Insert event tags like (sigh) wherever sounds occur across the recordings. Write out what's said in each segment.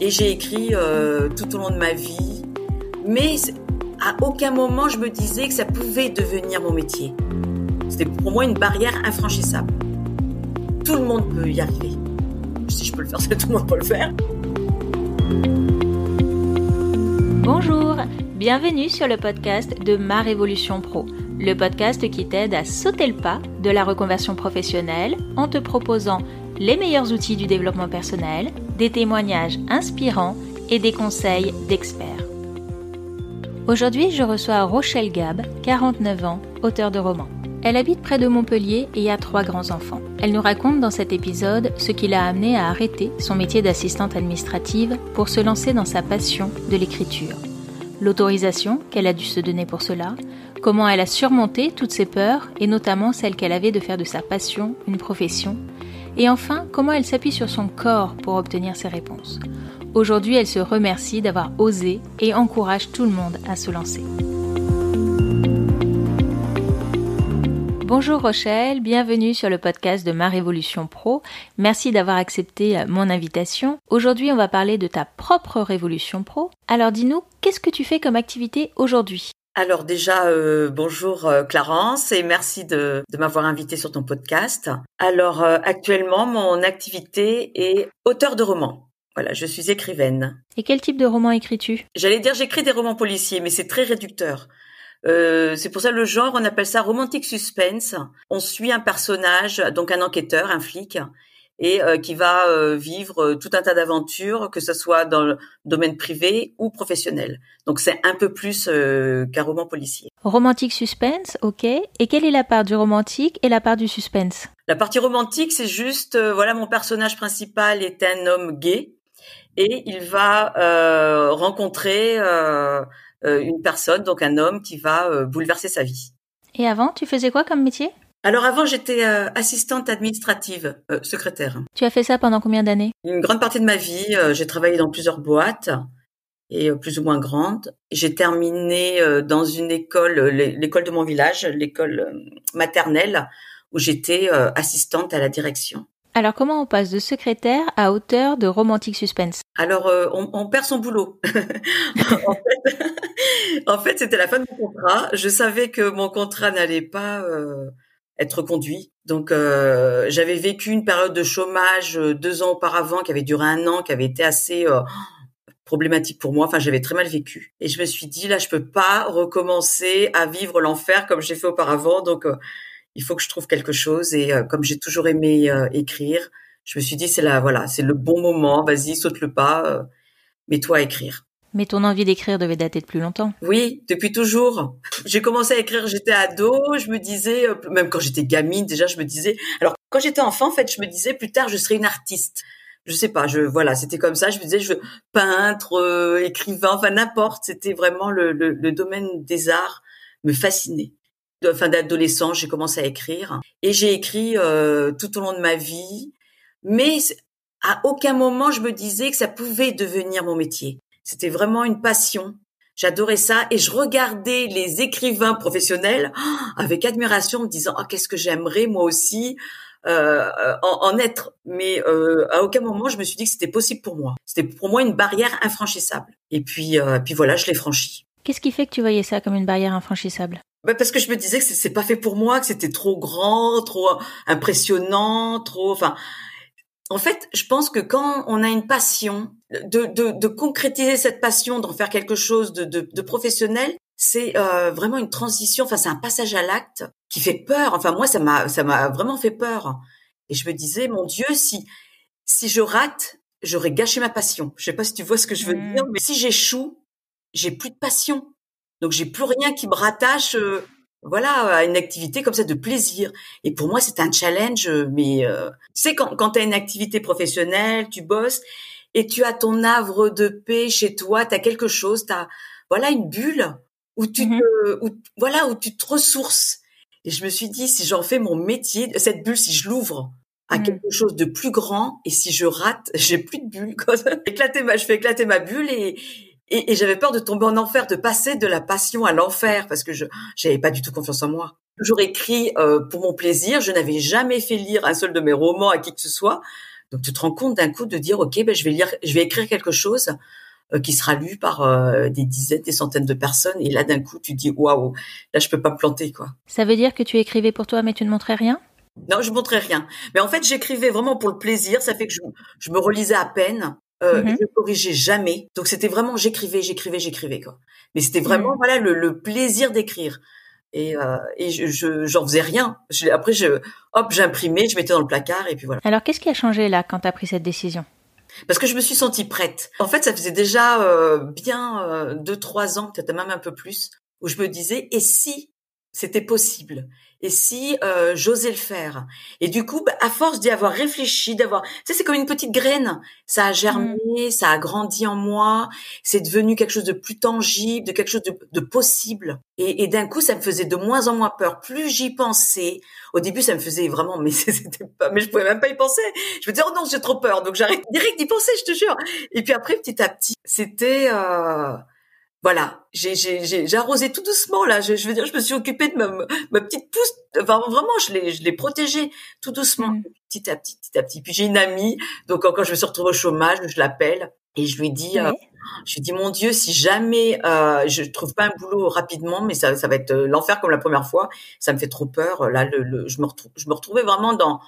Et j'ai écrit euh, tout au long de ma vie. Mais à aucun moment je me disais que ça pouvait devenir mon métier. C'était pour moi une barrière infranchissable. Tout le monde peut y arriver. Si je peux le faire, (laughs) c'est tout le monde peut le faire. Bonjour, bienvenue sur le podcast de Ma Révolution Pro, le podcast qui t'aide à sauter le pas de la reconversion professionnelle en te proposant les meilleurs outils du développement personnel, des témoignages inspirants et des conseils d'experts. Aujourd'hui, je reçois Rochelle Gab, 49 ans, auteur de romans. Elle habite près de Montpellier et a trois grands-enfants. Elle nous raconte dans cet épisode ce qui l'a amené à arrêter son métier d'assistante administrative pour se lancer dans sa passion de l'écriture. L'autorisation qu'elle a dû se donner pour cela, comment elle a surmonté toutes ses peurs et notamment celle qu'elle avait de faire de sa passion une profession, et enfin comment elle s'appuie sur son corps pour obtenir ses réponses. Aujourd'hui, elle se remercie d'avoir osé et encourage tout le monde à se lancer. Bonjour Rochelle, bienvenue sur le podcast de Ma Révolution Pro. Merci d'avoir accepté euh, mon invitation. Aujourd'hui, on va parler de ta propre Révolution Pro. Alors dis-nous, qu'est-ce que tu fais comme activité aujourd'hui? Alors déjà, euh, bonjour euh, Clarence et merci de, m'avoir invité sur ton podcast. Alors actuellement, mon activité est auteur de romans. Voilà, je suis écrivaine. Et quel type de roman écris-tu? J'allais dire j'écris des romans policiers, mais c'est très réducteur. Euh, c'est pour ça le genre, on appelle ça romantique suspense. On suit un personnage, donc un enquêteur, un flic, et euh, qui va euh, vivre tout un tas d'aventures, que ce soit dans le domaine privé ou professionnel. Donc c'est un peu plus qu'un roman policier. Romantique suspense, ok. Et quelle est la part du romantique et la part du suspense? La partie romantique, c'est juste, voilà, mon personnage principal est un homme gay et il va rencontrer euh, une personne, donc un homme qui va euh, bouleverser sa vie. Et avant, tu faisais quoi comme métier? Alors avant, j'étais euh, assistante administrative, secrétaire. Tu as fait ça pendant combien d'années? Une grande partie de ma vie. j'ai travaillé dans plusieurs boîtes et plus ou moins grandes. J'ai terminé dans une école, l'école de mon village, l'école maternelle, où j'étais assistante à la direction. Alors comment on passe de secrétaire à auteur de romantique suspense? Alors euh, on, perd son boulot. (laughs) (laughs) en fait, c'était la fin de mon contrat. Je savais que mon contrat n'allait pas euh, être conduit. Donc euh, j'avais vécu une période de chômage deux ans auparavant qui avait duré un an, qui avait été assez problématique pour moi. Enfin, j'avais très mal vécu. Et je me suis dit, là, je peux pas recommencer à vivre l'enfer comme j'ai fait auparavant. Donc, il faut que je trouve quelque chose. Et euh, comme j'ai toujours aimé euh, écrire, je me suis dit c'est là, voilà, c'est le bon moment. Vas-y, saute le pas, euh, mets-toi à écrire. Mais ton envie d'écrire devait dater de plus longtemps. Oui, depuis toujours. J'ai commencé à écrire, j'étais ado, je me disais, même quand j'étais gamine, déjà, je me disais. Alors, quand j'étais enfant, en fait, je me disais plus tard, je serai une artiste. Je sais pas, je voilà, c'était comme ça. Je me disais, je veux peintre, écrivain, enfin n'importe. C'était vraiment le, le domaine des arts me fascinait fin d'adolescence, j'ai commencé à écrire et j'ai écrit euh, tout au long de ma vie, mais à aucun moment je me disais que ça pouvait devenir mon métier. C'était vraiment une passion. J'adorais ça et je regardais les écrivains professionnels oh, avec admiration, me disant oh, qu'est-ce que j'aimerais moi aussi euh, en, en, être. Mais euh, à aucun moment je me suis dit que c'était possible pour moi. C'était pour moi une barrière infranchissable. Et puis, euh, puis voilà, je l'ai franchie. Qu'est-ce qui fait que tu voyais ça comme une barrière infranchissable? Bah parce que je me disais que c'est pas fait pour moi, que c'était trop grand, trop impressionnant, trop. Enfin, en fait, je pense que quand on a une passion, de, de, de concrétiser cette passion, d'en faire quelque chose de, de, de professionnel, c'est euh, vraiment une transition. Enfin, c'est un passage à l'acte qui fait peur. Enfin, moi, ça m'a ça m'a vraiment fait peur. Et je me disais, mon Dieu, si si je rate, j'aurais gâché ma passion. Je sais pas si tu vois ce que je veux mmh. dire, mais si j'échoue, j'ai plus de passion. Donc j'ai plus rien qui me rattache, euh, voilà, une activité comme ça de plaisir. Et pour moi, c'est un challenge. Euh, mais euh, tu sais, quand, quand tu as une activité professionnelle, tu bosses et tu as ton havre de paix chez toi, tu as quelque chose, tu as voilà une bulle où tu mmh te, où, voilà où tu te ressources. Et je me suis dit, si j'en fais mon métier, cette bulle, si je l'ouvre à mmh. quelque chose de plus grand, et si je rate, (laughs) j'ai plus de bulle. Quoi. (laughs) Éclater ma, je fais éclater ma bulle et, et, et j'avais peur de tomber en enfer, de passer de la passion à l'enfer parce que je j'avais pas du tout confiance en moi. Toujours écrit euh, pour mon plaisir. Je n'avais jamais fait lire un seul de mes romans à qui que ce soit. Donc tu te rends compte d'un coup de dire ok, ben je vais lire, je vais écrire quelque chose euh, qui sera lu par euh, des dizaines, des centaines de personnes. Et là d'un coup tu dis waouh, là je peux pas me planter quoi. Ça veut dire que tu écrivais pour toi mais tu ne montrais rien? Non, je montrais rien. Mais en fait j'écrivais vraiment pour le plaisir. Ça fait que je, je me relisais à peine. Euh, mm Je corrigeais jamais. Donc c'était vraiment j'écrivais, j'écrivais, j'écrivais quoi. Mais c'était vraiment mhm. voilà le, le plaisir d'écrire et, euh, et je j'en faisais rien. Je, après, je hop, j'imprimais, je mettais dans le placard et puis voilà. Alors, qu'est-ce qui a changé là quand tu as pris cette décision? Parce que je me suis sentie prête. En fait, ça faisait déjà euh, bien euh, deux trois ans, peut-être même un peu plus, où je me disais et si c'était possible? Et si euh, j'osais le faire? Et du coup bah, à force d'y avoir réfléchi d'avoir tu sais c'est comme une petite graine. Ça a germé mmh. ça a grandi en moi. C'est devenu quelque chose de plus tangible de quelque chose de, de possible. Et, et d'un coup ça me faisait de moins en moins peur. Plus j'y pensais au début ça me faisait vraiment mais (laughs) c'était pas mais je pouvais même pas y penser. Je me disais oh non j'ai trop peur. Donc j'arrête direct d'y penser je te jure. Et puis après petit à petit c'était euh, voilà, j'ai arrosé tout doucement là. Je, je, veux dire, je me suis occupée de ma, ma petite pousse. Enfin, vraiment, je l'ai je l'ai protégée tout doucement, mmh. petit à petit, petit à petit. Puis j'ai une amie, donc quand je me suis retrouvée au chômage, je l'appelle et je lui dis, euh, je lui dis mon Dieu, si jamais euh, je trouve pas un boulot rapidement, mais ça, ça va être euh, l'enfer comme la première fois, ça me fait trop peur. Là, le, le, je me retrouve, je me retrouvais vraiment dans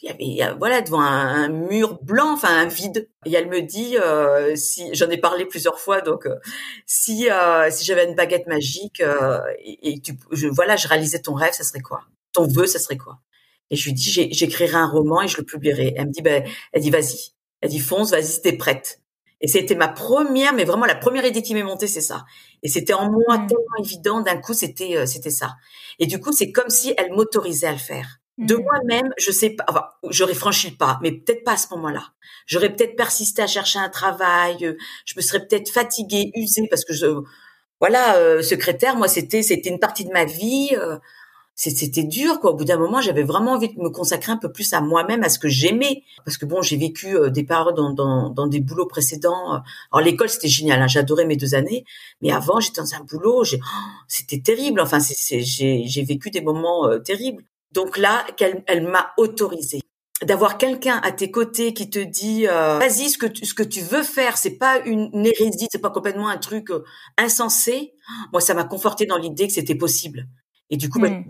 il y avait voilà devant un, mur blanc enfin un vide. Et elle me dit euh, si j'en ai parlé plusieurs fois donc euh, si euh, si j'avais une baguette magique euh, et, et, tu je, voilà je réalisais ton rêve ça serait quoi? Ton vœu ça serait quoi? Et je lui dis j'écrirai un roman et je le publierai. Elle me dit ben elle dit vas-y. Elle dit fonce vas-y si t'es prête. Et c'était ma première mais vraiment la première idée qui m'est montée c'est ça. Et c'était en moi mmh. tellement évident d'un coup c'était c'était ça. Et du coup c'est comme si elle m'autorisait à le faire de mmh. moi-même, je sais pas, enfin, j'aurais franchi le pas, mais peut-être pas à ce moment-là. J'aurais peut-être persisté à chercher un travail, euh, je me serais peut-être fatiguée, usée, parce que je, voilà, euh, secrétaire, moi, c'était, c'était une partie de ma vie, euh, c'était dur, quoi. Au bout d'un moment, j'avais vraiment envie de me consacrer un peu plus à moi-même, à ce que j'aimais, parce que bon, j'ai vécu des périodes dans, dans, dans, des boulots précédents. Alors l'école, c'était génial, hein, j'adorais mes deux années, mais avant, j'étais dans un boulot, j'ai, c'était terrible. Enfin, c'est, j'ai vécu des moments terribles. Donc là, qu'elle, elle m'a autorisé. D'avoir quelqu'un à tes côtés qui te dit euh, vas-y ce que tu, ce que tu veux faire c'est pas une, hérésie c'est pas complètement un truc euh, insensé. Moi ça m'a conforté dans l'idée que c'était possible. Et du coup mmh.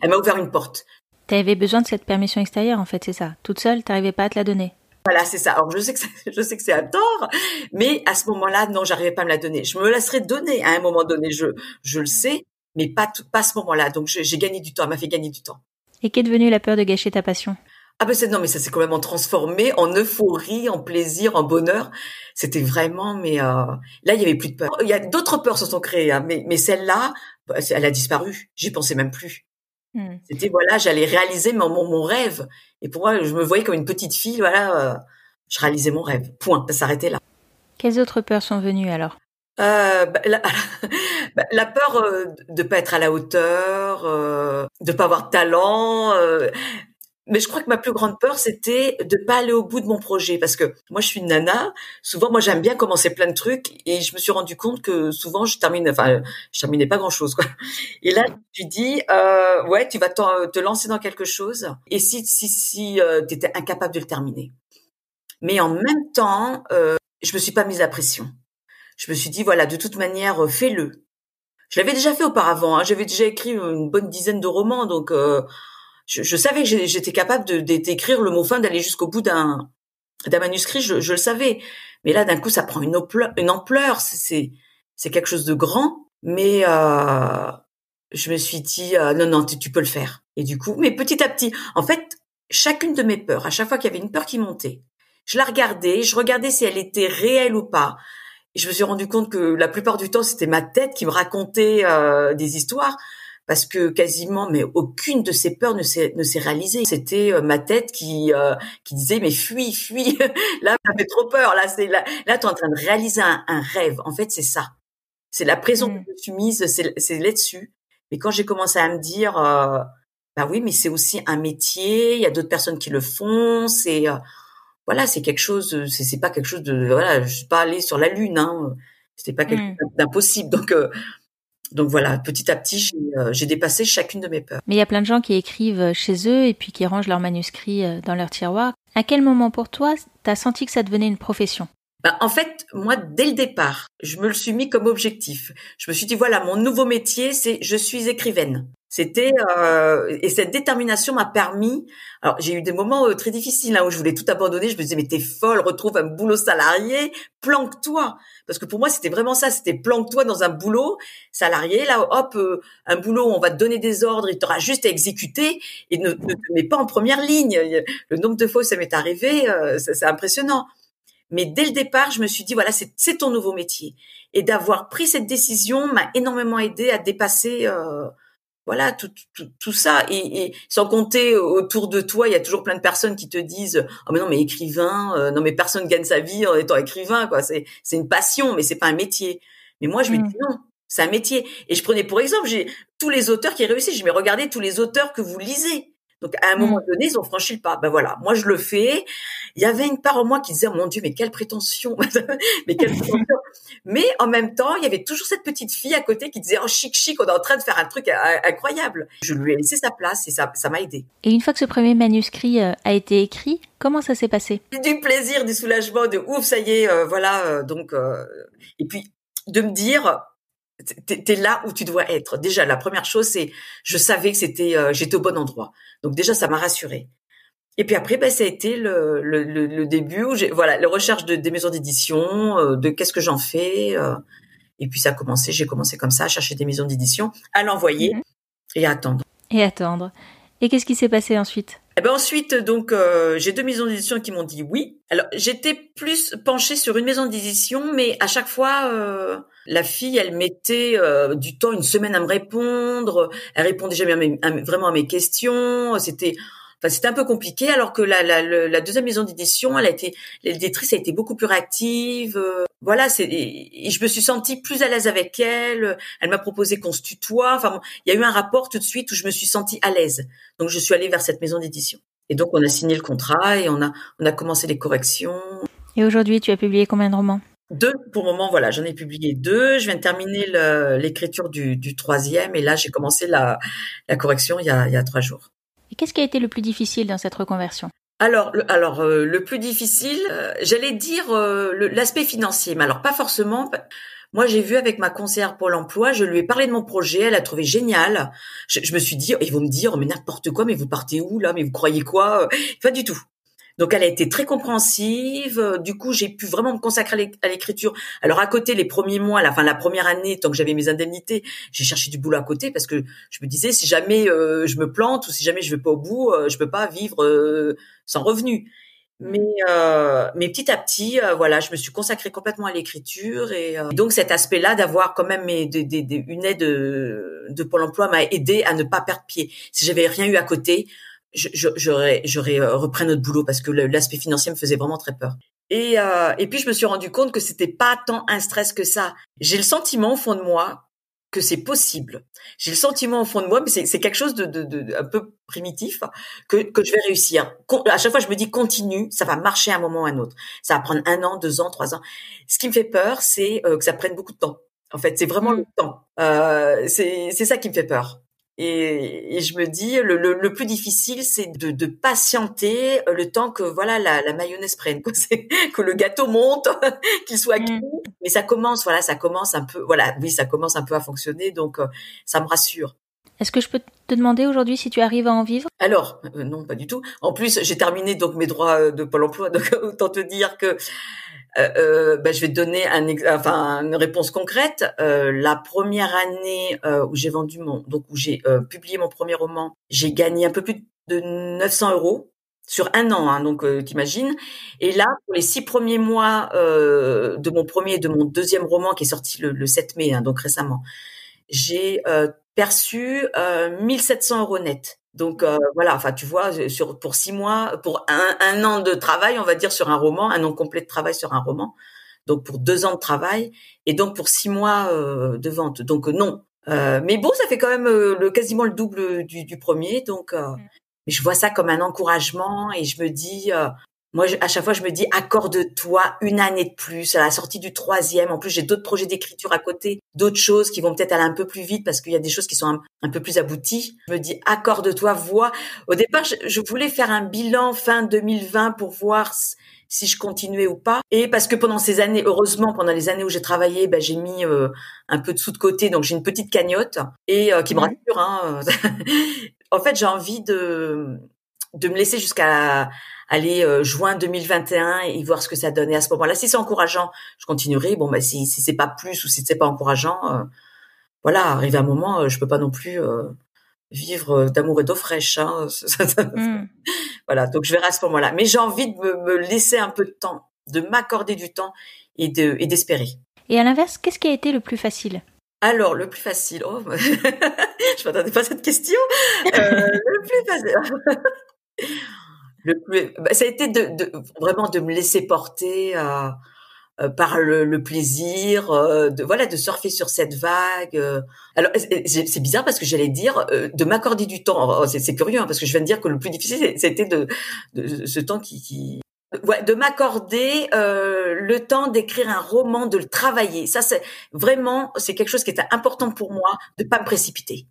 elle m'a ouvert une porte. Tu avais besoin de cette permission extérieure en fait c'est ça. Toute seule t'arrivais pas à te la donner. Voilà, c'est ça. Alors je sais que (laughs) je sais que c'est un tort, mais à ce moment-là, non, j'arrivais pas à me la donner. Je me laisserais donner à un moment donné, je je le sais, mais pas, pas à ce moment-là. Donc j'ai gagné du temps, elle m'a fait gagner du temps. Et qu'est devenue la peur de gâcher ta passion? Ah ben c'est non mais ça s'est complètement transformé en euphorie, en plaisir, en bonheur. C'était vraiment mais euh, là il y avait plus de peur. Il y a d'autres peurs se sont créées hein, mais mais celle-là bah, elle a disparu. J'y pensais même plus. Hmm. C'était voilà, j'allais réaliser mon, mon, rêve et pour moi je me voyais comme une petite fille voilà, euh, je réalisais mon rêve. Point, ça s'arrêtait là. Quelles autres peurs sont venues alors? Euh, bah, la, (laughs) bah, la, peur euh, de pas être à la hauteur, euh, de pas avoir de talent. Euh, mais je crois que ma plus grande peur, c'était de pas aller au bout de mon projet, parce que moi, je suis une nana. Souvent, moi, j'aime bien commencer plein de trucs, et je me suis rendu compte que souvent, je termine, enfin, je terminais pas grand chose, quoi. Et là, tu dis, euh, ouais, tu vas te lancer dans quelque chose, et si si si euh, tu étais incapable de le terminer. Mais en même temps, je me suis pas mise à pression je me suis dit voilà, de toute manière, euh, fais-le. Je l'avais déjà fait auparavant. Hein. J'avais déjà écrit une bonne dizaine de romans, donc euh, je, savais que j'étais capable d'écrire le mot fin, d'aller jusqu'au bout d'un manuscrit. Je, le savais. Mais là, d'un coup, ça prend une ampleur. Une ampleur. C'est c'est quelque chose de grand. Mais euh, je me suis dit non non, tu, tu peux le faire. Et du coup, mais petit à petit, en fait, chacune de mes peurs, à chaque fois qu'il y avait une peur qui montait, je la regardais, je regardais si elle était réelle ou pas je me suis rendu compte que la plupart du temps, c'était ma tête qui me racontait euh, des histoires parce que quasiment, mais aucune de ces peurs ne s'est ne s'est réalisée. C'était euh, ma tête qui euh, qui disait mais fuis, fuis. (laughs) là, ça fait trop peur. Là, c'est là, là, es en train de réaliser un, rêve. En fait, c'est ça. C'est la prison mmh. que je suis mise. C'est c'est là-dessus. Mais quand j'ai commencé à me dire, bah oui, mais c'est aussi un métier. Il y a d'autres personnes qui le font. C'est voilà, c'est quelque chose, euh, c'est pas quelque chose de, voilà, je suis pas allée sur la lune, hein, c'était pas quelque mmh. chose d'impossible. Donc, euh, donc voilà, petit à petit, euh, j'ai dépassé chacune de mes peurs. Mais il y a plein de gens qui écrivent chez eux et puis qui rangent leurs manuscrits dans leur tiroir. À quel moment pour toi, tu as senti que ça devenait une profession? Ben, en fait, moi, dès le départ, je me le suis mis comme objectif. Je me suis dit, voilà, mon nouveau métier, c'est je suis écrivaine. C'était euh, et cette détermination m'a permis. Alors j'ai eu des moments euh, très difficiles hein, où je voulais tout abandonner. Je me disais mais t'es folle, retrouve un boulot salarié, planque-toi. Parce que pour moi c'était vraiment ça, c'était planque-toi dans un boulot salarié. Là hop, euh, un boulot où on va te donner des ordres, il t'aura juste à exécuter et ne, ne te mets pas en première ligne. Le nombre de fois où ça m'est arrivé, c'est impressionnant. Mais dès le départ, je me suis dit voilà c'est ton nouveau métier. Et d'avoir pris cette décision m'a énormément aidé à dépasser voilà tout, tout, tout ça. Et, et, sans compter autour de toi il y a toujours plein de personnes qui te disent oh mais non mais écrivain euh, non mais personne gagne sa vie en étant écrivain quoi. C'est c'est une passion mais c'est pas un métier mais moi je me mmh. dis non c'est un métier et je prenais pour exemple j'ai tous les auteurs qui réussissent. Je me regardez tous les auteurs que vous lisez donc à un mmh. moment donné, ils ont franchi le pas. Ben voilà, moi je le fais. Il y avait une part en moi qui disait oh, mon Dieu, mais quelle prétention, (laughs) mais quelle prétention. mais en même temps, il y avait toujours cette petite fille à côté qui disait oh chic chic, on est en train de faire un truc incroyable. Je lui ai laissé sa place et ça ça m'a aidé. Et une fois que ce premier manuscrit euh, a été écrit, comment ça s'est passé? Du plaisir, du soulagement, de ouf, ça y est, euh, voilà. Euh, donc et puis de me dire t'es es là où tu dois être. Déjà, la première chose, c'est je savais que c'était euh, j'étais au bon endroit. Donc déjà, ça m'a rassurée. Et puis après, ben, ça a été le, le, le, début où j'ai voilà la recherche de, des maisons d'édition, euh, de qu'est-ce que j'en fais. Euh, et puis ça a commencé, j'ai commencé comme ça à chercher des maisons d'édition, à l'envoyer mhm. et à attendre. Et attendre. Et qu'est-ce qui s'est passé ensuite? Eh ben ensuite, donc euh, j'ai deux maisons d'édition qui m'ont dit oui. Alors j'étais plus penchée sur une maison d'édition, mais à chaque fois, euh, la fille, elle mettait euh, du temps, une semaine à me répondre. Elle répondait jamais vraiment à mes questions. C'était Enfin, c'était un peu compliqué, alors que la, la, la deuxième maison d'édition, elle a été, l'éditrice a été beaucoup plus réactive. Euh, voilà, c'est, et je me suis sentie plus à l'aise avec elle. Elle m'a proposé qu'on se tutoie. Enfin, il y a eu un rapport tout de suite où je me suis sentie à l'aise. Donc, je suis allée vers cette maison d'édition. Et donc, on a signé le contrat et on a, on a commencé les corrections. Et aujourd'hui, tu as publié combien de romans? Deux pour le moment, voilà, j'en ai publié deux. Je viens de terminer l'écriture du, du, troisième et là j'ai commencé la, la correction il y, a, il y a trois jours. Et qu'est-ce qui a été le plus difficile dans cette reconversion? Alors, le, alors euh, le plus difficile, euh, j'allais dire euh, l'aspect financier, mais alors pas forcément. Moi, j'ai vu avec ma conseillère pour l'emploi, je lui ai parlé de mon projet, elle a trouvé génial. Je, je me suis dit, ils vont me dire, mais n'importe quoi, mais vous partez où là, mais vous croyez quoi? Pas du tout. Donc elle a été très compréhensive. Euh, du coup, j'ai pu vraiment me consacrer à l'écriture. Alors à côté, les premiers mois, la fin la première année, tant que j'avais mes indemnités, j'ai cherché du boulot à côté parce que je me disais si jamais euh, je me plante ou si jamais je vais pas au bout, euh, je peux pas vivre sans revenu. Mais mais petit à petit, voilà, je me suis consacrée complètement à l'écriture et, donc cet aspect-là d'avoir quand même une aide de, de Pôle Emploi m'a aidé à ne pas perdre pied. Si j'avais rien eu à côté, j'aurais j'aurais euh, repris notre boulot parce que l'aspect financier me faisait vraiment très peur. Et euh, et puis je me suis rendu compte que c'était pas tant un stress que ça. J'ai le sentiment au fond de moi que c'est possible. J'ai le sentiment au fond de moi, mais c'est quelque chose de, de, de, un peu primitif que que je vais réussir. À chaque fois, je me dis continue, ça va marcher à un moment ou à un autre. Ça va prendre un an, deux ans, trois ans. Ce qui me fait peur, c'est euh, que ça prenne beaucoup de temps. En fait, c'est vraiment mmh. le temps. Euh, c'est ça qui me fait peur. Et, et, je me dis, le, le, le plus difficile, c'est de, de, patienter le temps que voilà la, la mayonnaise prenne, quoi. (laughs) que le gâteau monte, (laughs) qu'il soit cuit. Mm. Mais ça commence, voilà, ça commence un peu, voilà, oui, ça commence un peu à fonctionner, donc euh, ça me rassure. Est-ce que je peux te demander aujourd'hui si tu arrives à en vivre? Alors, euh, non, pas du tout. En plus, j'ai terminé donc mes droits euh, de Pôle Emploi, (laughs) donc autant te dire que euh, euh, ben, je vais te donner un, une réponse concrète. Euh, la première année euh, où j'ai vendu mon, donc où j'ai publié mon premier roman, j'ai gagné un peu plus de 900 euros sur un an, hein, donc t'imagines. Et là, pour les six premiers mois de mon premier et de mon deuxième roman qui est sorti le, le 7 mai, hein, donc récemment, j'ai perçu 1700 euros net. Donc euh, voilà, enfin tu vois, sur pour six mois, pour un, un, an de travail, on va dire sur un roman, un an complet de travail sur un roman, donc pour deux ans de travail et donc pour six mois euh, de vente. Donc euh, non, mais bon, ça fait quand même le quasiment le double du, du premier. Donc, mmh. je vois ça comme un encouragement et je me dis Moi, à chaque fois, je me dis, accorde-toi une année de plus à la sortie du troisième. En plus, j'ai d'autres projets d'écriture à côté, d'autres choses qui vont peut-être aller un peu plus vite parce qu'il y a des choses qui sont un, peu plus abouties. Je me dis, accorde-toi, vois. Au départ, je, voulais faire un bilan fin 2020 pour voir si je continuais ou pas. Et parce que pendant ces années, heureusement, pendant les années où j'ai travaillé, ben, j'ai mis euh, un peu de sous de côté, donc j'ai une petite cagnotte et euh, qui me rassure. Hein. (laughs) en fait, j'ai envie de de me laisser jusqu'à aller euh, juin 2021 et voir ce que ça donne. Et à ce moment-là, si c'est encourageant, je continuerai. Bon, bah si si c'est pas plus ou si c'est pas encourageant, euh, voilà, arrive un moment, euh, je peux pas non plus vivre d'amour et d'eau fraîche. Hein. (laughs) Hmm. Voilà, donc je verrai à ce moment-là. Mais j'ai envie de me, laisser un peu de temps, de m'accorder du temps et de et d'espérer. Et à l'inverse, qu'est-ce qui a été le plus facile? Alors, le plus facile, oh, (laughs) je m'attendais pas à cette question. le plus facile, (laughs) le plus, bah, ça a été de, de, vraiment de me laisser porter euh, euh par le, le plaisir, euh, de voilà, de surfer sur cette vague. Euh. Alors c'est bizarre parce que j'allais dire de m'accorder du temps. Oh, c'est curieux hein, parce que je viens de dire que le plus difficile c'était de, de, ce temps qui, qui... Ouais, de m'accorder le temps d'écrire un roman, de le travailler. Ça, c'est vraiment, c'est quelque chose qui était important pour moi, de pas me précipiter.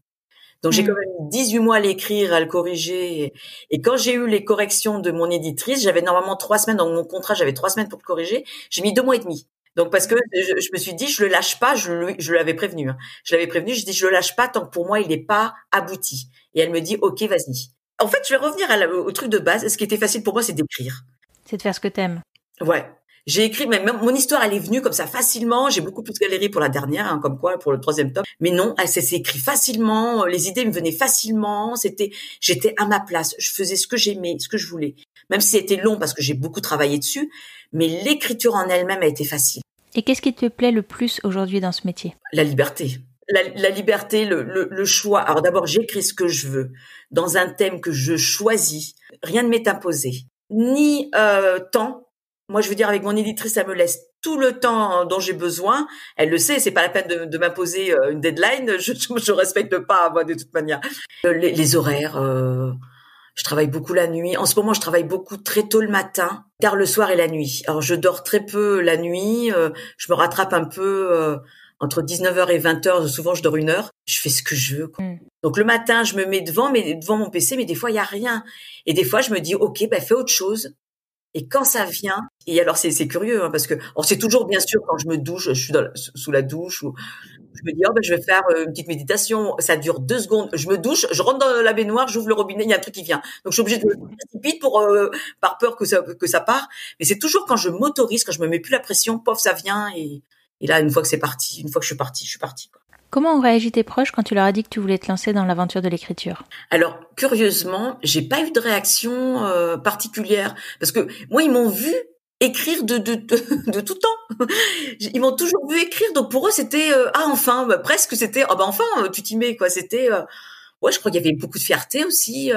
Donc j'ai mmh. quand même 18 mois à l'écrire, à le corriger. Et quand j'ai eu les corrections de mon éditrice, j'avais normalement trois semaines dans mon contrat, j'avais trois semaines pour le corriger. J'ai mis deux mois et demi. Donc parce que je, me suis dit, je le lâche pas, je, je l'avais prévenu. Hein. Je l'avais prévenu, je dis, je le lâche pas tant que pour moi il n'est pas abouti. Et elle me dit, ok, vas-y. En fait, je vais revenir à au truc de base. Ce qui était facile pour moi, c'est d'écrire. C'est de faire ce que t'aimes. Ouais. J'ai écrit, mais même mon histoire, elle est venue comme ça facilement. J'ai beaucoup plus galéré pour la dernière, hein, comme quoi pour le troisième tome. Mais non, elle s'est écrit facilement. Les idées me venaient facilement. C'était, j'étais à ma place. Je faisais ce que j'aimais, ce que je voulais. Même si c'était long parce que j'ai beaucoup travaillé dessus, mais l'écriture en elle-même a été facile. Et qu'est-ce qui te plaît le plus aujourd'hui dans ce métier? La liberté. La, la, liberté, le, le, le choix. Alors d'abord, j'écris ce que je veux dans un thème que je choisis. Rien ne m'est imposé, ni euh, temps, moi, je veux dire, avec mon éditrice, elle me laisse tout le temps dont j'ai besoin. Elle le sait, c'est pas la peine de, de m'imposer euh, une deadline. (laughs) Je, je, respecte pas, moi, de toute manière. Euh, les, les horaires, euh, je travaille beaucoup la nuit. En ce moment, je travaille beaucoup très tôt le matin, tard le soir et la nuit. Alors, je dors très peu la nuit. je me rattrape un peu entre 19h et 20h. Souvent, je dors une heure. Je fais ce que je veux. Quoi. Mm. Donc, le matin, je me mets devant, mais devant mon PC, mais des fois, il y a rien. Et des fois, je me dis, OK, ben, fais autre chose. Et quand ça vient, et alors c'est, curieux hein, parce que c'est toujours bien sûr quand je me douche, je suis dans, sous la douche ou je me dis oh ben je vais faire euh, une petite méditation, ça dure deux secondes, je me douche, je rentre dans la baignoire, j'ouvre le robinet, il y a un truc qui vient. Donc je suis obligée de précipiter pour euh, par peur que ça que ça part. Mais c'est toujours quand je m'autorise, quand je me mets plus la pression, pof ça vient et, et là une fois que c'est parti, une fois que je suis partie, je suis partie. Comment ont réagi tes proches quand tu leur as dit que tu voulais te lancer dans l'aventure de l'écriture? Alors curieusement, j'ai pas eu de réaction euh, particulière parce que moi ils m'ont vu écrire de, de, de, (laughs) tout temps. Ils m'ont toujours vu écrire, donc pour eux c'était euh, ah enfin bah, presque c'était ah bah enfin tu t'y mets quoi. C'était euh, ouais je crois qu'il y avait beaucoup de fierté aussi,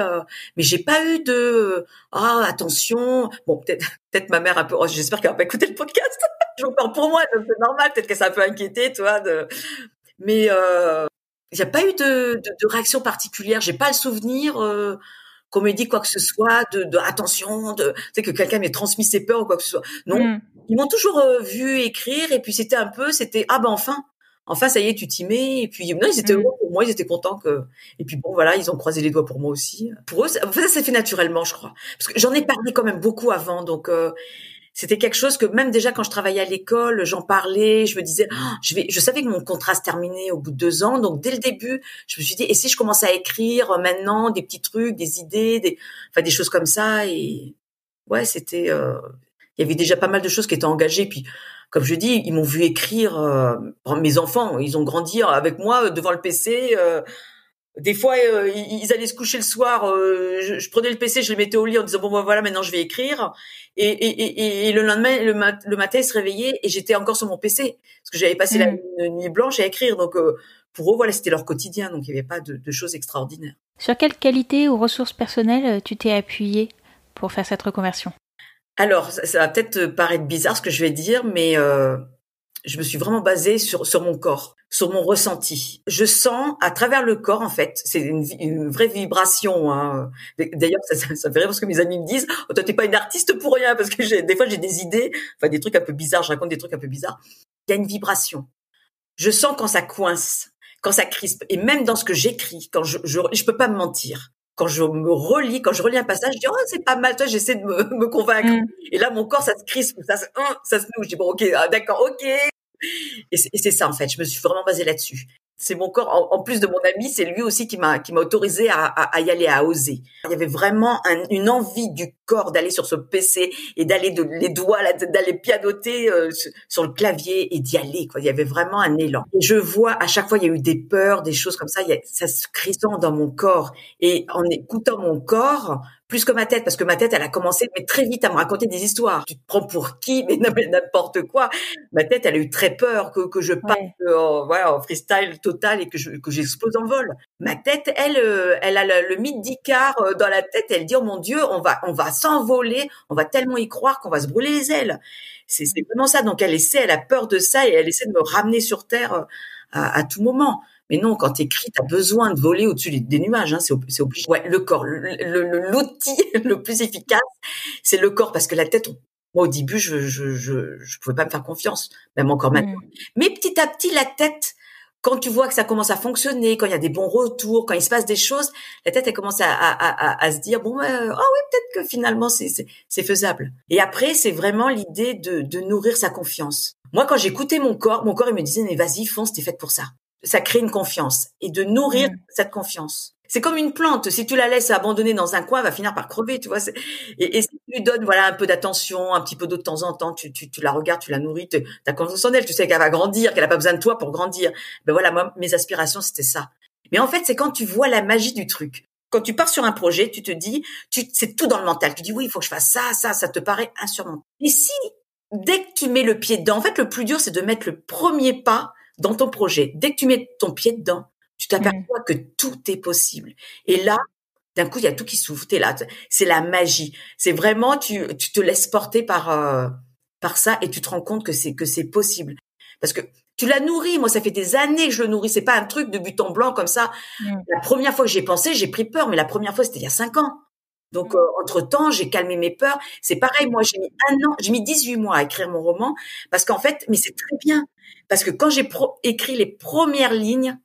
mais j'ai pas eu de ah attention. Bon peut-être (laughs) peut-être ma mère un peu. Oh, J'espère qu'elle va pas écouter le podcast. (laughs) je parle pour moi, c'est normal. Peut-être qu'elle s'est un peu inquiétée, toi de mais euh, il n'y a pas eu de, de, de réaction particulière. J'ai pas le souvenir euh, qu'on m'ait dit quoi que ce soit, de, de attention, de tu que quelqu'un m'ait transmis ses peurs ou quoi que ce soit. Non, mm. ils m'ont toujours euh, vu écrire et puis c'était un peu, c'était ah ben enfin, enfin ça y est, tu t'y mets. Et puis non, ils étaient mm. heureux pour moi, ils étaient contents que. Et puis bon voilà, ils ont croisé les doigts pour moi aussi. Pour eux, ça, en fait, ça s'est fait naturellement, je crois, parce que j'en ai parlé quand même beaucoup avant, donc. Euh, c'était quelque chose que même déjà quand je travaillais à l'école, j'en parlais, je me disais, oh, je vais, je savais que mon contrat se terminait au bout de deux ans, donc dès le début, je me suis dit, et si je commençais à écrire maintenant des petits trucs, des idées, des, enfin des choses comme ça, et ouais, c'était, euh, il y avait déjà pas mal de choses qui étaient engagées, puis comme je dis, ils m'ont vu écrire. Euh, mes enfants, ils ont grandi avec moi devant le PC. Euh, des fois, euh, ils allaient se coucher le soir. Euh, je, prenais le PC, je le mettais au lit en disant bon ben, voilà, maintenant je vais écrire. Et, et, et, le lendemain, le, matin, ils se réveillaient et j'étais encore sur mon PC parce que j'avais passé la mmh. nuit blanche à écrire. Donc euh, pour eux, voilà, c'était leur quotidien. Donc il n'y avait pas de, de, choses extraordinaires. Sur quelle qualité ou ressources personnelles tu t'es appuyé pour faire cette reconversion? Alors, ça, va peut-être paraître bizarre ce que je vais dire, mais je me suis vraiment basée sur, sur mon corps, sur mon ressenti. Je sens à travers le corps, en fait, c'est une, une, vraie vibration. Hein. D'ailleurs, ça, ça, ça, fait rire parce que mes amis me disent oh, Toi, t'es pas une artiste pour rien », parce que des fois, j'ai des idées, enfin des trucs un peu bizarres, je raconte des trucs un peu bizarres. Il y a une vibration. Je sens quand ça coince, quand ça crispe. Et même dans ce que j'écris, quand je, je, je peux pas me mentir quand je me relis, quand je relis un passage, je dis oh c'est pas mal, toi j'essaie de me, (laughs) me convaincre. Mm. Et là mon corps ça se crispe, ça se, hein, ça se noue. Je dis bon ok, ah, d'accord, ok. Et c'est ça en fait. Je me suis vraiment basée là-dessus c'est mon corps. En, plus de mon ami, c'est lui aussi qui m'a qui m'a autorisé à, à, y aller, à oser. Il y avait vraiment une envie du corps d'aller sur ce PC et d'aller de les doigts d'aller pianoter euh, sur le clavier et d'y aller. Quoi. Il y avait vraiment un élan. Et je vois à chaque fois il y a eu des peurs, des choses comme ça. Il y a, ça se cristante dans mon corps et en écoutant mon corps, plus que ma tête, parce que ma tête, elle a commencé mais très vite à me raconter des histoires. Tu te prends pour qui Mais n'importe quoi. Ma tête, elle a eu très peur que, que je parte en, voilà, en freestyle total et que je, que j'explose en vol. Ma tête, elle, euh, elle a le, mythe d'Icare euh, dans la tête. Elle dit oh mon Dieu, on va, on va s'envoler, on va tellement y croire qu'on va se brûler les ailes. C'est, vraiment ça. Donc elle essaie, elle a peur de ça et elle essaie de me ramener sur terre euh, à, à tout moment. Mais non, quand t'écris, t'as besoin de voler au-dessus des nuages. Hein, c'est obligé. Ouais, le corps, l'outil le, (laughs) le, plus efficace, c'est le corps parce que la tête. Moi, au début, je, je, je, je pouvais pas me faire confiance, même encore maintenant. Mmh. Mais petit à petit, la tête, quand tu vois que ça commence à fonctionner, quand il y a des bons retours, quand il se passe des choses, la tête elle commence à, à, à, à se dire bon, euh, oh oui, peut-être que finalement c'est faisable. Et après, c'est vraiment l'idée de, de nourrir sa confiance. Moi, quand j'écoutais mon corps, mon corps il me disait mais vas-y, fonce, t'es faite pour ça ça crée une confiance et de nourrir mm. cette confiance. C'est comme une plante. Si tu la laisses abandonner dans un coin, elle va finir par crever, tu vois. Et, et, si tu lui donnes, voilà, un peu d'attention, un petit peu d'eau de temps en temps, tu, tu, tu la regardes, tu la nourris, tu as confiance en elle, tu sais qu'elle va grandir, qu'elle a pas besoin de toi pour grandir. Ben voilà, moi, mes aspirations, c'était ça. Mais en fait, c'est quand tu vois la magie du truc. Quand tu pars sur un projet, tu te dis, tu, c'est tout dans le mental. Tu dis, oui, il faut que je fasse ça, ça, ça te paraît insurmontable. Et si, dès que tu mets le pied dedans, en fait, le plus dur, c'est de mettre le premier pas dans ton projet, dès que tu mets ton pied dedans, tu t'aperçois mmh. que tout est possible. Et là, d'un coup, il y a tout qui s'ouvre. T'es là, c'est la magie. C'est vraiment tu, tu te laisses porter par euh, par ça et tu te rends compte que c'est que c'est possible. Parce que tu l'as nourri. Moi, ça fait des années que je le nourris. C'est pas un truc de but en blanc comme ça. Mmh. La première fois que j'ai pensé, j'ai pris peur, mais la première fois, c'était il y a cinq ans. Donc, mmh. euh, entre temps, j'ai calmé mes peurs. C'est pareil. Moi, j'ai mis un an, j'ai mis 18 mois à écrire mon roman parce qu'en fait, mais c'est très bien parce que quand j'ai écrit les premières lignes,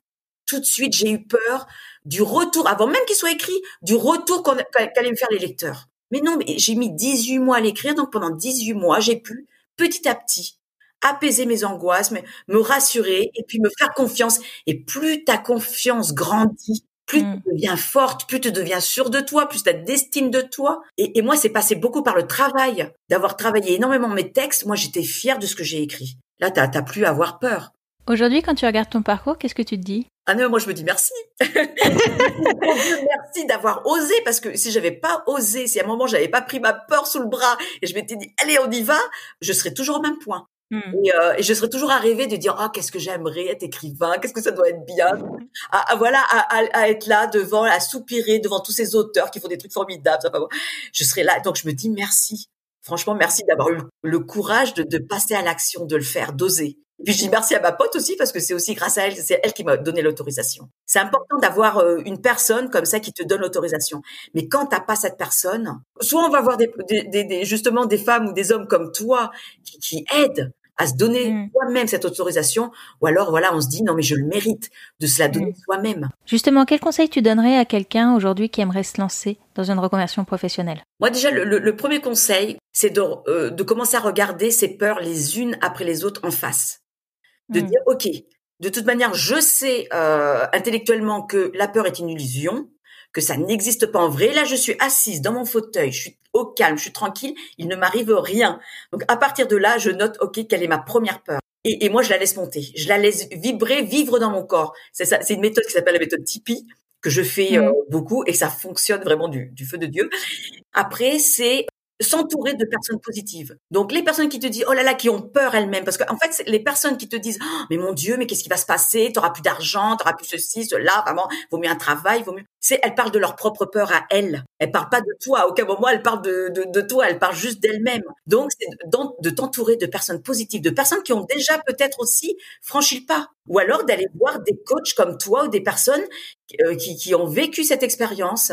tout de suite, j'ai eu peur du retour, avant même qu'il soit écrit, du retour qu'allaient me faire les lecteurs. Mais non, mais j'ai mis 18 mois à l'écrire, donc pendant 18 mois, j'ai pu, petit à petit, apaiser mes angoisses, me, me rassurer et puis me faire confiance. Et plus ta confiance grandit, plus tu mmh. deviens forte, plus tu deviens sûre de toi, plus tu as d'estime de toi. Et, et moi, c'est passé beaucoup par le travail, d'avoir travaillé énormément mes textes. Moi, j'étais fière de ce que j'ai écrit. Là, t'as plus à avoir peur. Aujourd'hui, quand tu regardes ton parcours, qu'est-ce que tu te dis? Ah non, moi je me dis merci. (laughs) merci d'avoir osé parce que si j'avais pas osé, si à un moment j'avais pas pris ma peur sous le bras et je m'étais dit allez on y va, je serais toujours au même point. Hmm. Euh, et, je serais toujours à rêver de dire ah qu'est-ce que j'aimerais être écrivain, qu'est-ce que ça doit être bien, à, voilà à, à, être là devant, à soupirer devant tous ces auteurs qui font des trucs formidables. Je serais là, donc je me dis merci. Franchement, merci d'avoir eu le courage de, de passer à l'action, de le faire, d'oser. Puis je dis merci à ma pote aussi parce que c'est aussi grâce à elle, c'est elle qui m'a donné l'autorisation. C'est important d'avoir euh, une personne comme ça qui te donne l'autorisation. Mais quand t'as pas cette personne, soit on va avoir des, des, des, justement des femmes ou des hommes comme toi qui, qui aident à se donner mm. soi-même cette autorisation, ou alors voilà, on se dit non mais je le mérite de se la donner mm. soi-même. Justement, quel conseil tu donnerais à quelqu'un aujourd'hui qui aimerait se lancer dans une reconversion professionnelle? Moi déjà, le, le, premier conseil, c'est de, euh, de commencer à regarder ses peurs les unes après les autres en face, de mm. dire ok, de toute manière, je sais euh, intellectuellement que la peur est une illusion, que ça n'existe pas en vrai. Là, je suis assise dans mon fauteuil, je suis au calme, je suis tranquille, il ne m'arrive rien. Donc à partir de là, je note, ok, quelle est ma première peur. Et, et, moi, je la laisse monter, je la laisse vibrer, vivre dans mon corps. C'est ça, c'est une méthode qui s'appelle la méthode Tipeee que je fais euh, beaucoup et ça fonctionne vraiment du, du feu de Dieu. Après, c'est s'entourer de personnes positives. Donc les personnes qui te disent oh là là qui ont peur elles-mêmes. Parce qu'en en fait les personnes qui te disent oh, mais mon dieu mais qu'est-ce qui va se passer? Tu auras plus d'argent tu auras plus ceci cela vraiment vaut mieux un travail vaut mieux. C'est elles parlent de leur propre peur à elles. Elles parlent pas de toi. À aucun moment elles parlent de, de, de toi. Elles parlent juste d'elles-mêmes. Donc c'est de t'entourer de personnes positives de personnes qui ont déjà peut-être aussi franchi le pas. Ou alors d'aller voir des coachs comme toi ou des personnes euh, qui, qui ont vécu cette expérience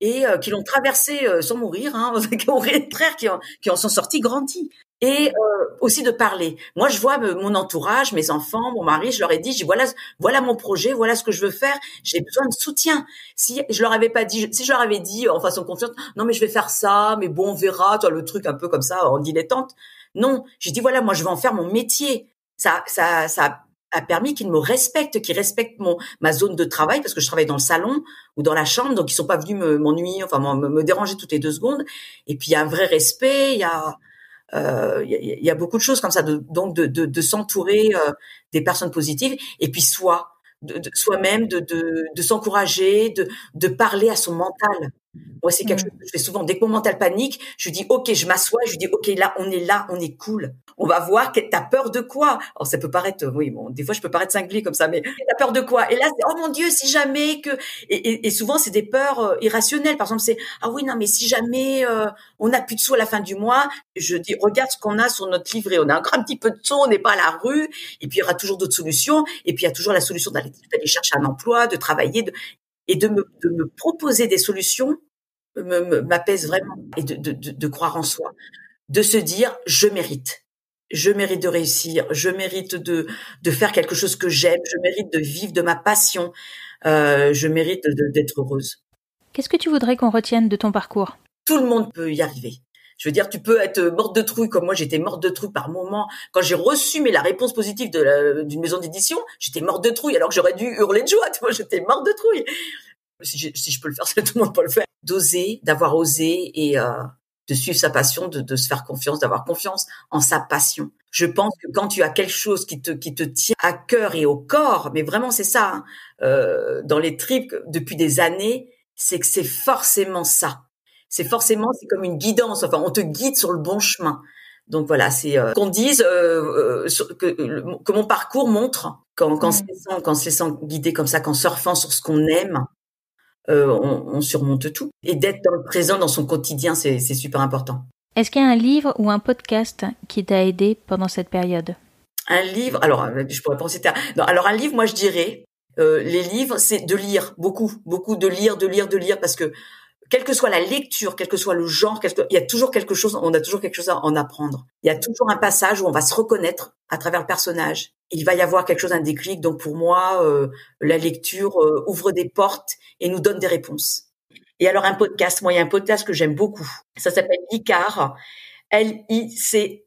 et euh, qui l'ont traversé euh, sans mourir, hein, (laughs) qui ont frères qui, qui en sont sortis grandis. Et euh, aussi de parler. Moi, je vois mon entourage, mes enfants, mon mari, je leur ai dit, je dis, voilà, voilà mon projet, voilà ce que je veux faire. J'ai besoin de soutien. Si je leur avais pas dit, si je leur avais dit en façon confiante, non mais je vais faire ça, mais bon, on verra, toi le truc un peu comme ça en dilettante. Non, j'ai dit voilà, moi je vais en faire mon métier. Ça, ça, ça a permis qu'ils me respectent, qu'ils respectent mon ma zone de travail parce que je travaille dans le salon ou dans la chambre, donc ils sont pas venus m'ennuyer, enfin me, me, déranger toutes les deux secondes. Et puis il y a un vrai respect, il y a euh, il y, a, beaucoup de choses comme ça, donc de, de, de s'entourer euh, des personnes positives et puis soi, de soi-même, de, de, de s'encourager, de, de parler à son mental. Moi, c'est quelque mmh. chose que je fais souvent. Dès que mon mental panique, je dis, OK, je m'assois, je dis, OK, là, on est là, on est cool. On va voir que t'as peur de quoi? Alors, ça peut paraître, oui, bon, des fois, je peux paraître cinglé comme ça, mais t'as peur de quoi? Et là, c'est, oh mon Dieu, si jamais que, et, et, souvent, c'est des peurs euh, irrationnelles. Par exemple, c'est, ah oui, non, mais si jamais euh, on n'a plus de sous à la fin du mois, je dis, regarde ce qu'on a sur notre livret. On a encore un petit peu de sous, on n'est pas à la rue. Et puis, il y aura toujours d'autres solutions. Et puis, il y a toujours la solution d'aller, d'aller chercher un emploi, de travailler, de, et de me, de me proposer des solutions m'apaise vraiment et de, de, de, croire en soi, de se dire je mérite, je mérite de réussir, je mérite de, de faire quelque chose que j'aime, je mérite de vivre de ma passion, euh, je mérite d'être heureuse. Qu'est-ce que tu voudrais qu'on retienne de ton parcours? Tout le monde peut y arriver. Je veux dire, tu peux être morte de trouille comme moi, j'étais morte de trouille par moment. Quand j'ai reçu mais la réponse positive d'une maison d'édition, j'étais morte de trouille alors que j'aurais dû hurler de joie. Tu j'étais morte de trouille si je, si je peux le faire, (laughs) tout le monde peut le faire. D'oser, d'avoir osé et euh, de suivre sa passion, de, de se faire confiance, d'avoir confiance en sa passion. Je pense que quand tu as quelque chose qui te qui te tient à cœur et au corps, mais vraiment c'est ça, hein, euh, dans les tripes depuis des années, c'est que c'est forcément ça. C'est forcément c'est comme une guidance. Enfin, on te guide sur le bon chemin. Donc voilà, c'est euh, qu'on dise euh, euh que, que, mon parcours montre quand quand mmh. quand se laissant guider comme ça, qu'en surfant sur ce qu'on aime, on, surmonte tout. Et d'être dans le présent, dans son quotidien, c'est super important. Est-ce qu'il y a un livre ou un podcast qui t'a aidé pendant cette période? Un livre, alors je pourrais penser. Non, alors un livre, moi je dirais, les livres, c'est de lire beaucoup, beaucoup de lire, de lire, de lire, parce que quelle que soit la lecture, quel que soit le genre, il y a toujours quelque chose, on a toujours quelque chose à en apprendre. Il y a toujours un passage où on va se reconnaître à travers le personnage. Il va y avoir quelque chose, un déclic. Donc pour moi, euh, la lecture euh, ouvre des portes et nous donne des réponses. Et alors un podcast, moi il y a un podcast que j'aime beaucoup. Ça s'appelle Licar, L-I-C-A-R-E-S,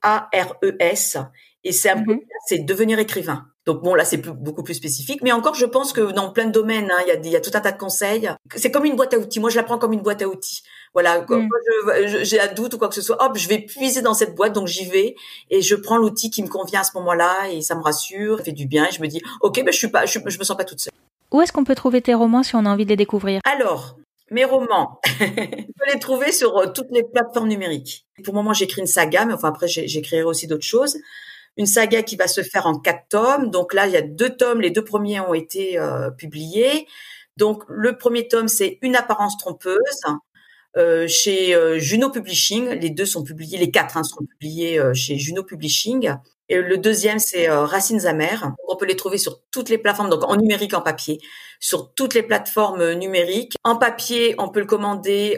et c'est un mm-hmm. podcast, c'est devenir écrivain. Donc bon, là, c'est beaucoup plus spécifique. Mais encore, je pense que dans plein de domaines, hein, il y, a, tout un tas de conseils. C'est comme une boîte à outils. Moi, je la prends comme une boîte à outils. Voilà, quand mm. j'ai un doute ou quoi que ce soit, hop, je vais puiser dans cette boîte, donc j'y vais et je prends l'outil qui me convient à ce moment-là et ça me rassure, ça fait du bien et je me dis, ok, ben je suis pas, je, me sens pas toute seule. Où est-ce qu'on peut trouver tes romans si on a envie de les découvrir? Alors, mes romans, (laughs) on peut les trouver sur euh, toutes les plateformes numériques. Pour le moment, j'écris une saga, mais enfin après, j'écrirai aussi d'autres choses une saga qui va se faire en quatre tomes. Donc là, il y a deux tomes. Les deux premiers ont été euh, publiés. Donc le premier tome, c'est Une apparence trompeuse euh, chez euh, Juno Publishing. Les deux sont publiés, les quatre hein, sont publiés chez Juno Publishing. Et le deuxième, c'est Racines amères. On peut les trouver sur toutes les plateformes, donc en numérique, en papier, sur toutes les plateformes numériques. En papier, on peut le commander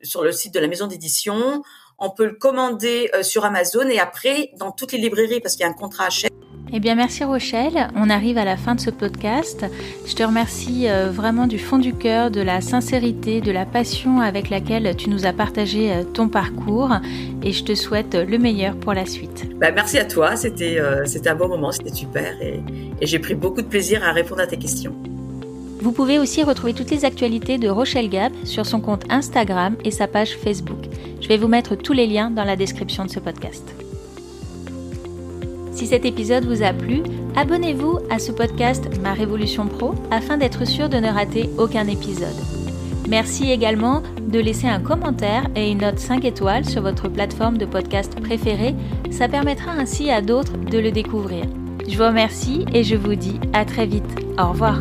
sur le site de la maison d'édition. On peut le commander euh, sur Amazon et après dans toutes les librairies parce qu'il y a un contrat à chaîne. Eh bien, merci Rochelle. On arrive à la fin de ce podcast. Je te remercie euh, vraiment du fond du cœur de la sincérité, de la passion avec laquelle tu nous as partagé euh, ton parcours et je te souhaite le meilleur pour la suite. Bah, merci à toi. C'était un bon moment, c'était super et j'ai pris beaucoup de plaisir à répondre à tes questions. Vous pouvez aussi retrouver toutes les actualités de Rochelle Gap sur son compte Instagram et sa page Facebook. Je vais vous mettre tous les liens dans la description de ce podcast. Si cet épisode vous a plu, abonnez-vous à ce podcast Ma Révolution Pro afin d'être sûr de ne rater aucun épisode. Merci également de laisser un commentaire et une note 5 étoiles sur votre plateforme de podcast préférée. Ça permettra ainsi à d'autres de le découvrir. Je vous remercie et je vous dis à très vite. Au revoir.